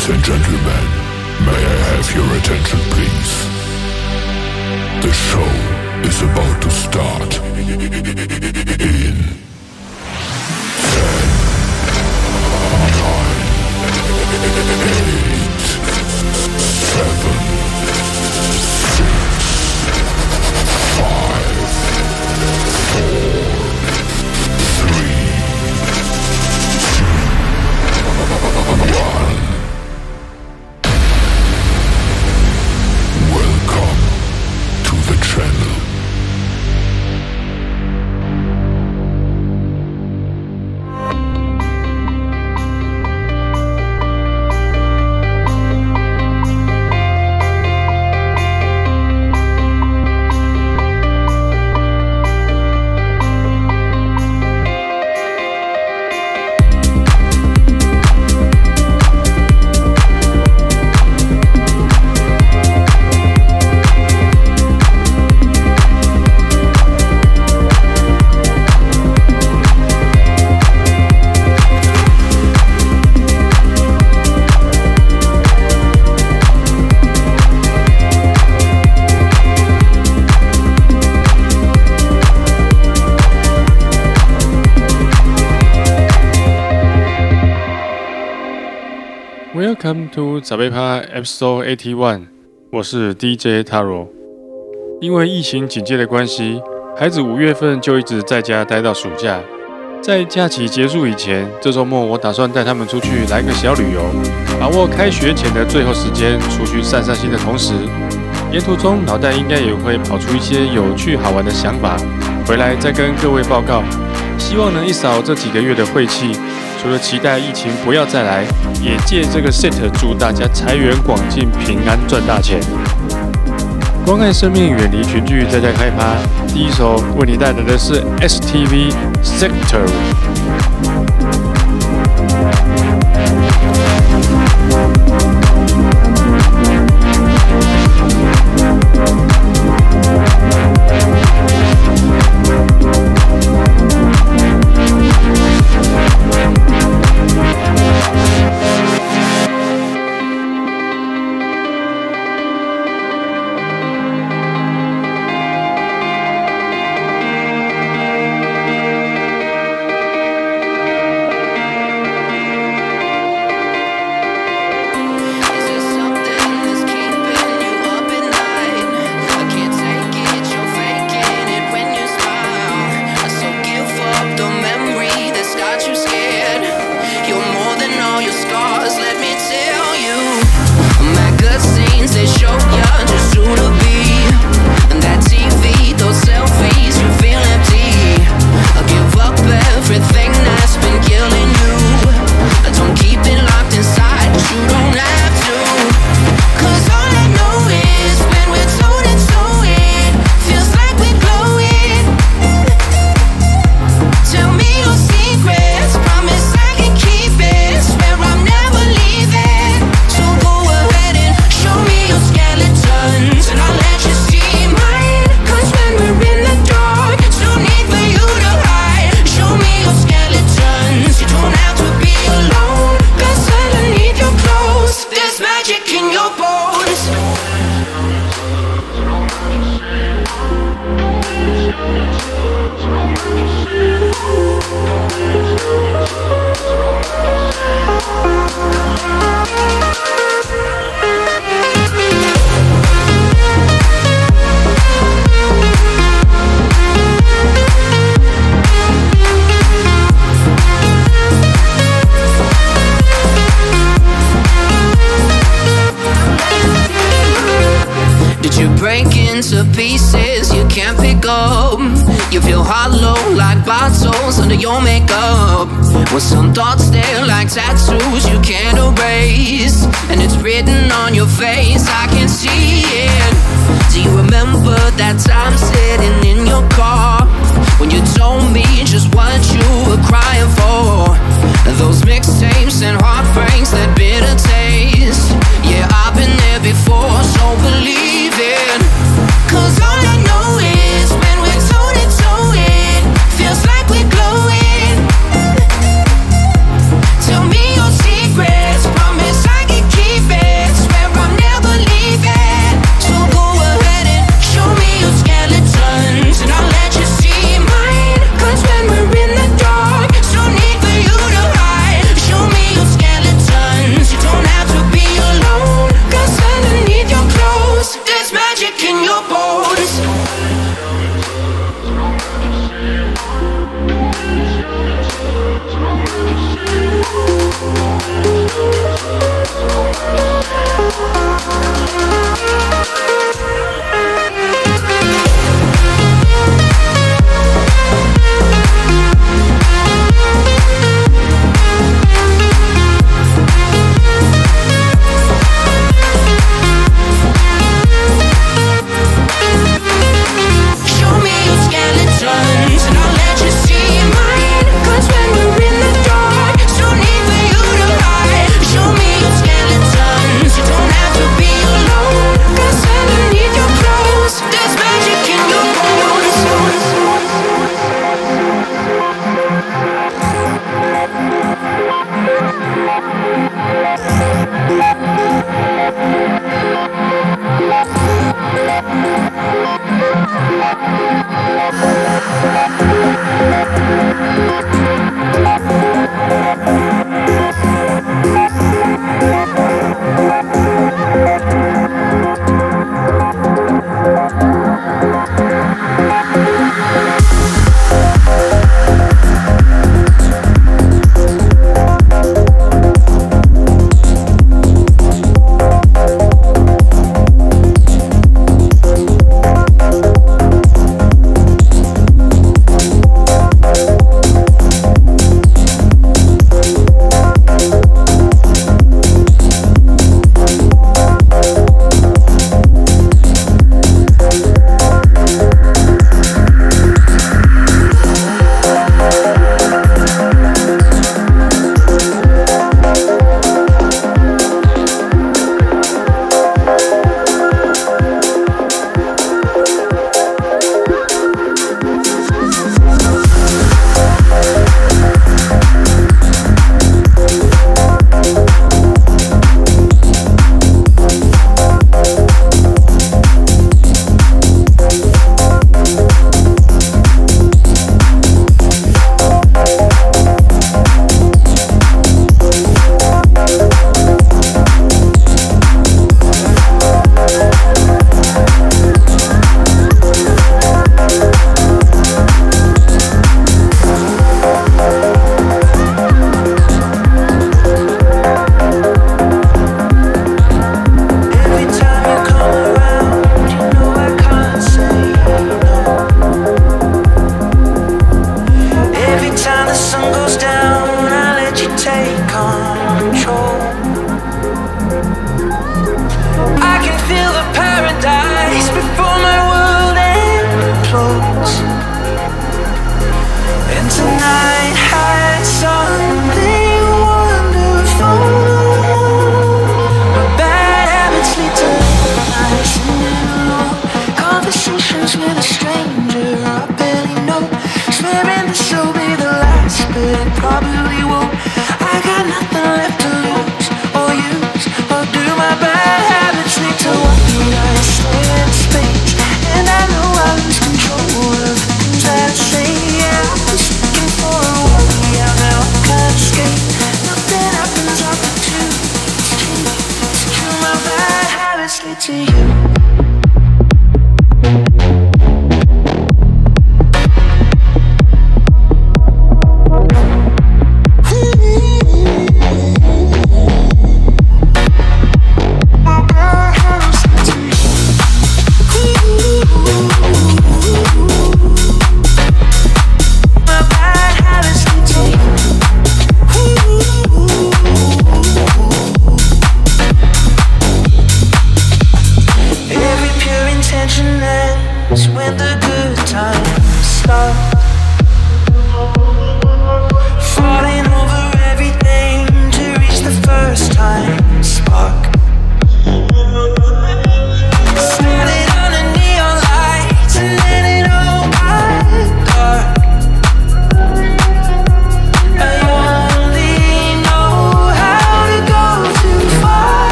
Ladies and gentlemen, may I have your attention, please? The show is about to start. In 10, 9, 8, 7, Come to 早贝趴 Episode Eighty One，我是 DJ Taro。因为疫情警戒的关系，孩子五月份就一直在家待到暑假。在假期结束以前，这周末我打算带他们出去来个小旅游，把握开学前的最后时间出去散散心的同时，沿途中脑袋应该也会跑出一些有趣好玩的想法，回来再跟各位报告。希望能一扫这几个月的晦气。除了期待疫情不要再来，也借这个 set 祝大家财源广进、平安赚大钱。关爱生命，远离群聚，在家开趴。第一首为你带来的是 STV Sector。Well, some thoughts stay like tattoos you can't erase, and it's written on your face. I can see it. Do you remember that time sitting in your car when you told me just what you were crying for? Those mixtapes and heartbreaks, that bitter taste. Yeah, I've been there before, so believe it. your bones.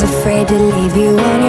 Thinking you could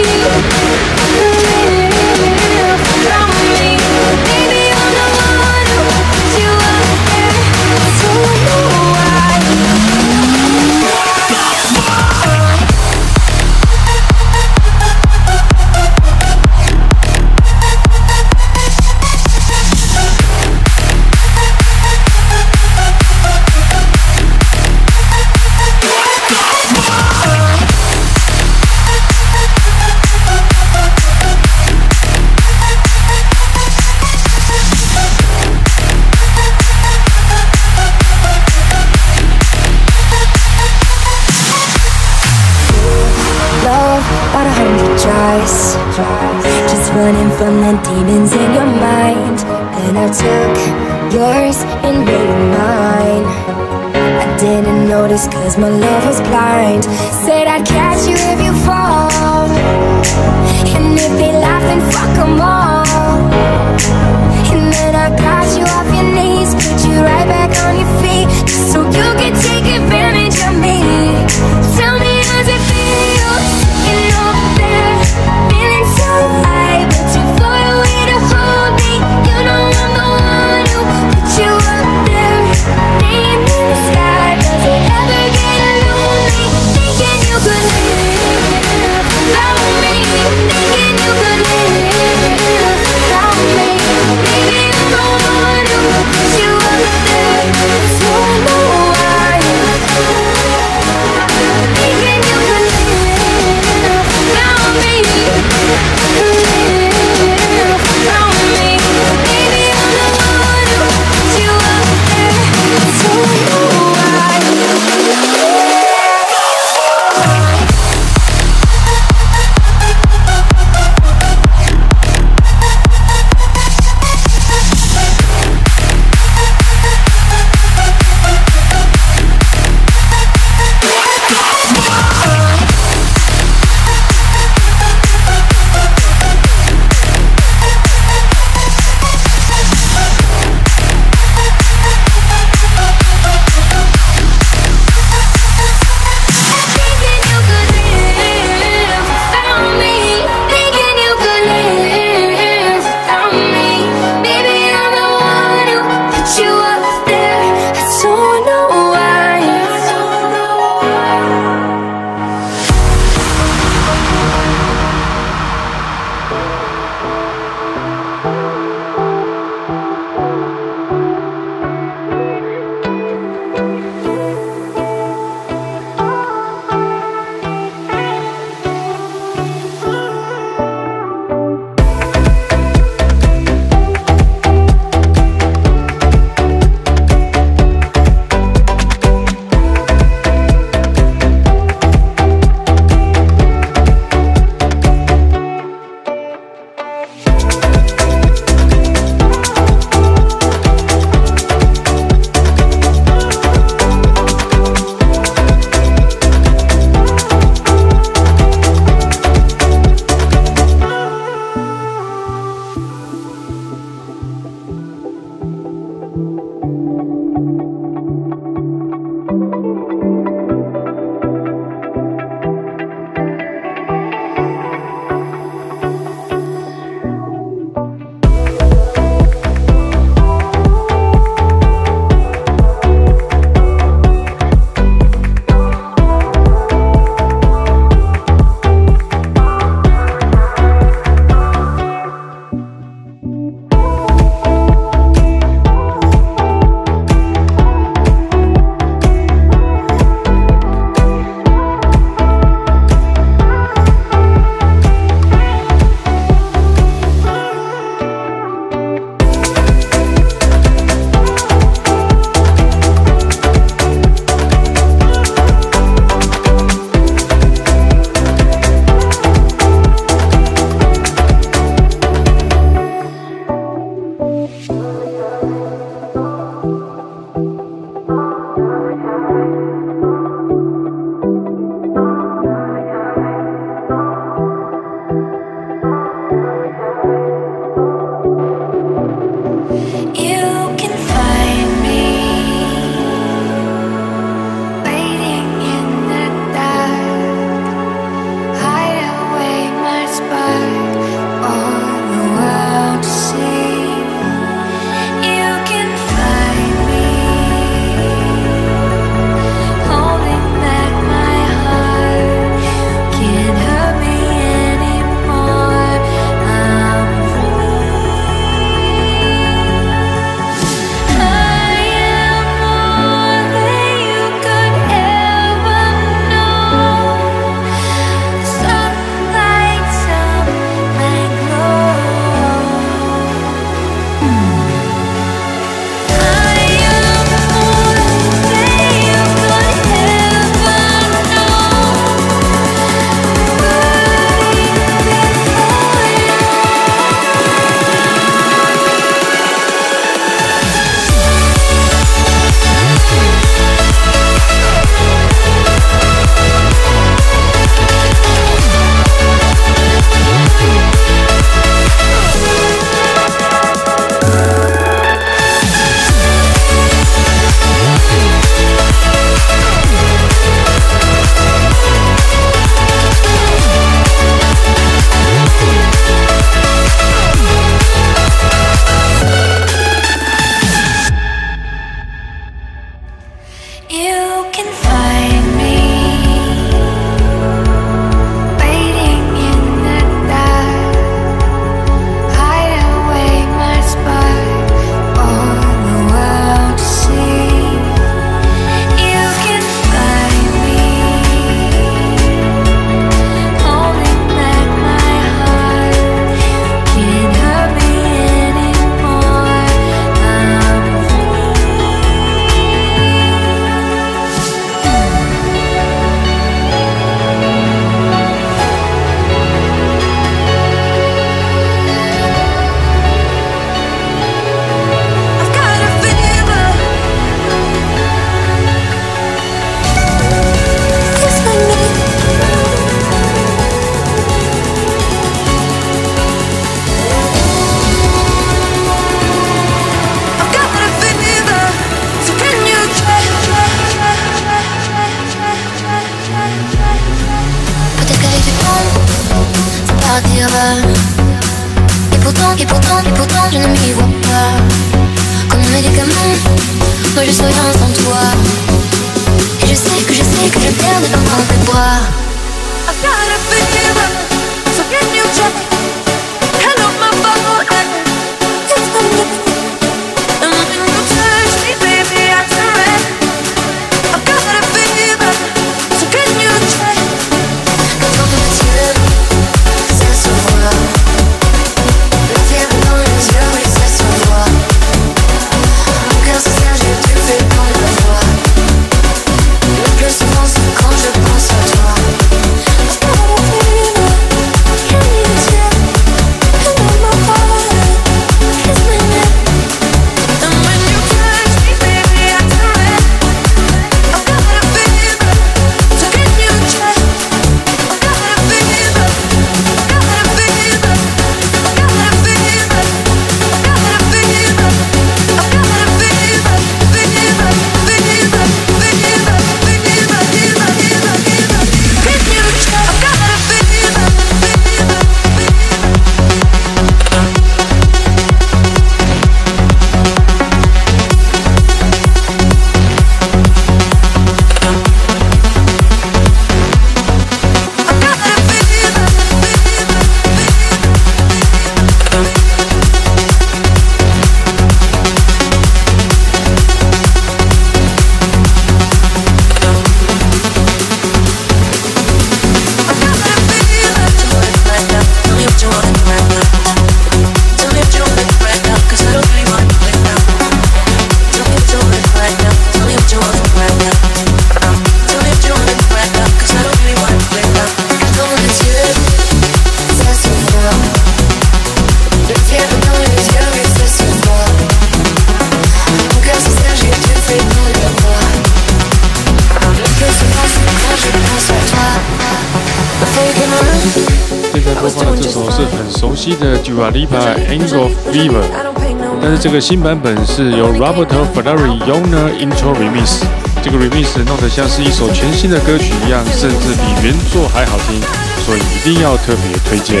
但是这个新版本是由 Roberto Ferrari Yona Intro Remix，这个 Remix 弄得像是一首全新的歌曲一样，甚至比原作还好听，所以一定要特别推荐。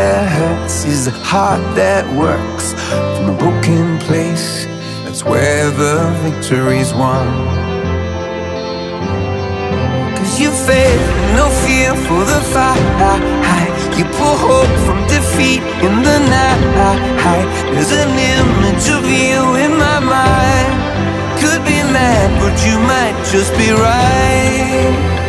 that hurts is a heart that works from a broken place. That's where the victory's won. Cause you fail, no fear for the fight. You pull hope from defeat in the night. There's an image of you in my mind. Could be mad, but you might just be right.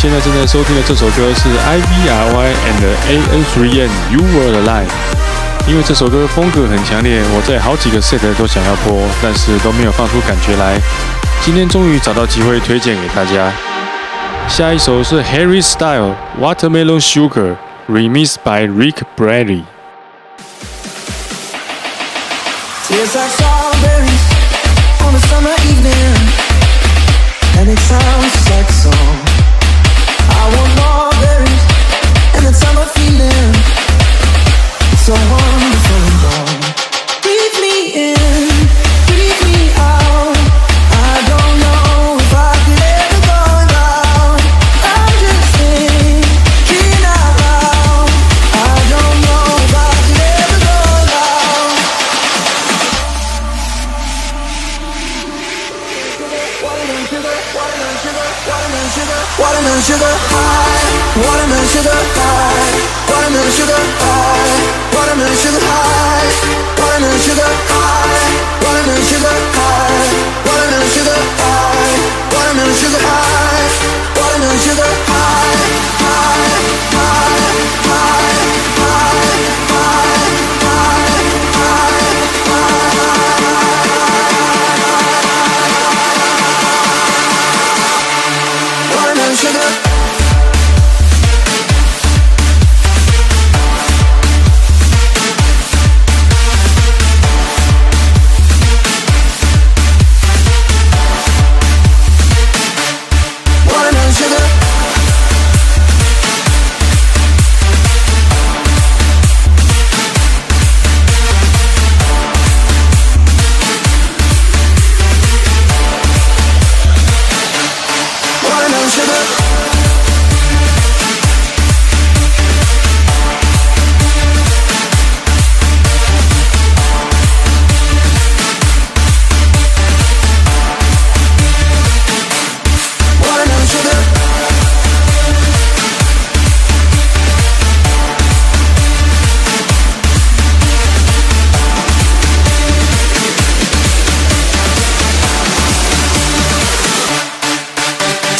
现在正在收听的这首歌是 I V R Y and A N 3 N You Were Alive。因为这首歌风格很强烈，我在好几个 set 都想要播，但是都没有放出感觉来。今天终于找到机会推荐给大家。下一首是 Harry Style Watermelon Sugar Remixed by Rick Bradley。Tastes like strawberries on a summer evening, and it sounds like song. someone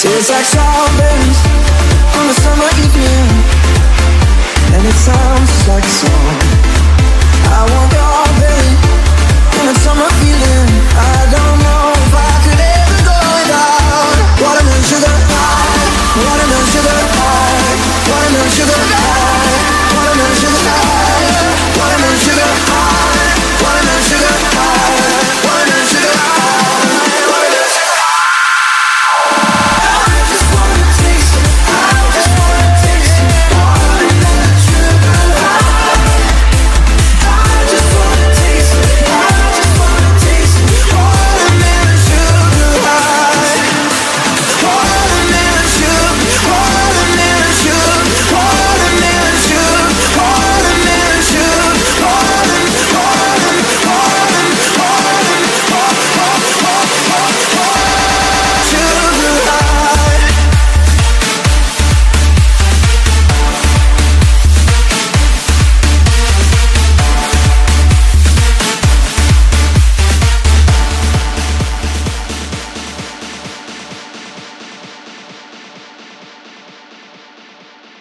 Tastes like strawberries on a summer evening. And it sounds like a song. I want your belly and a summer feeling.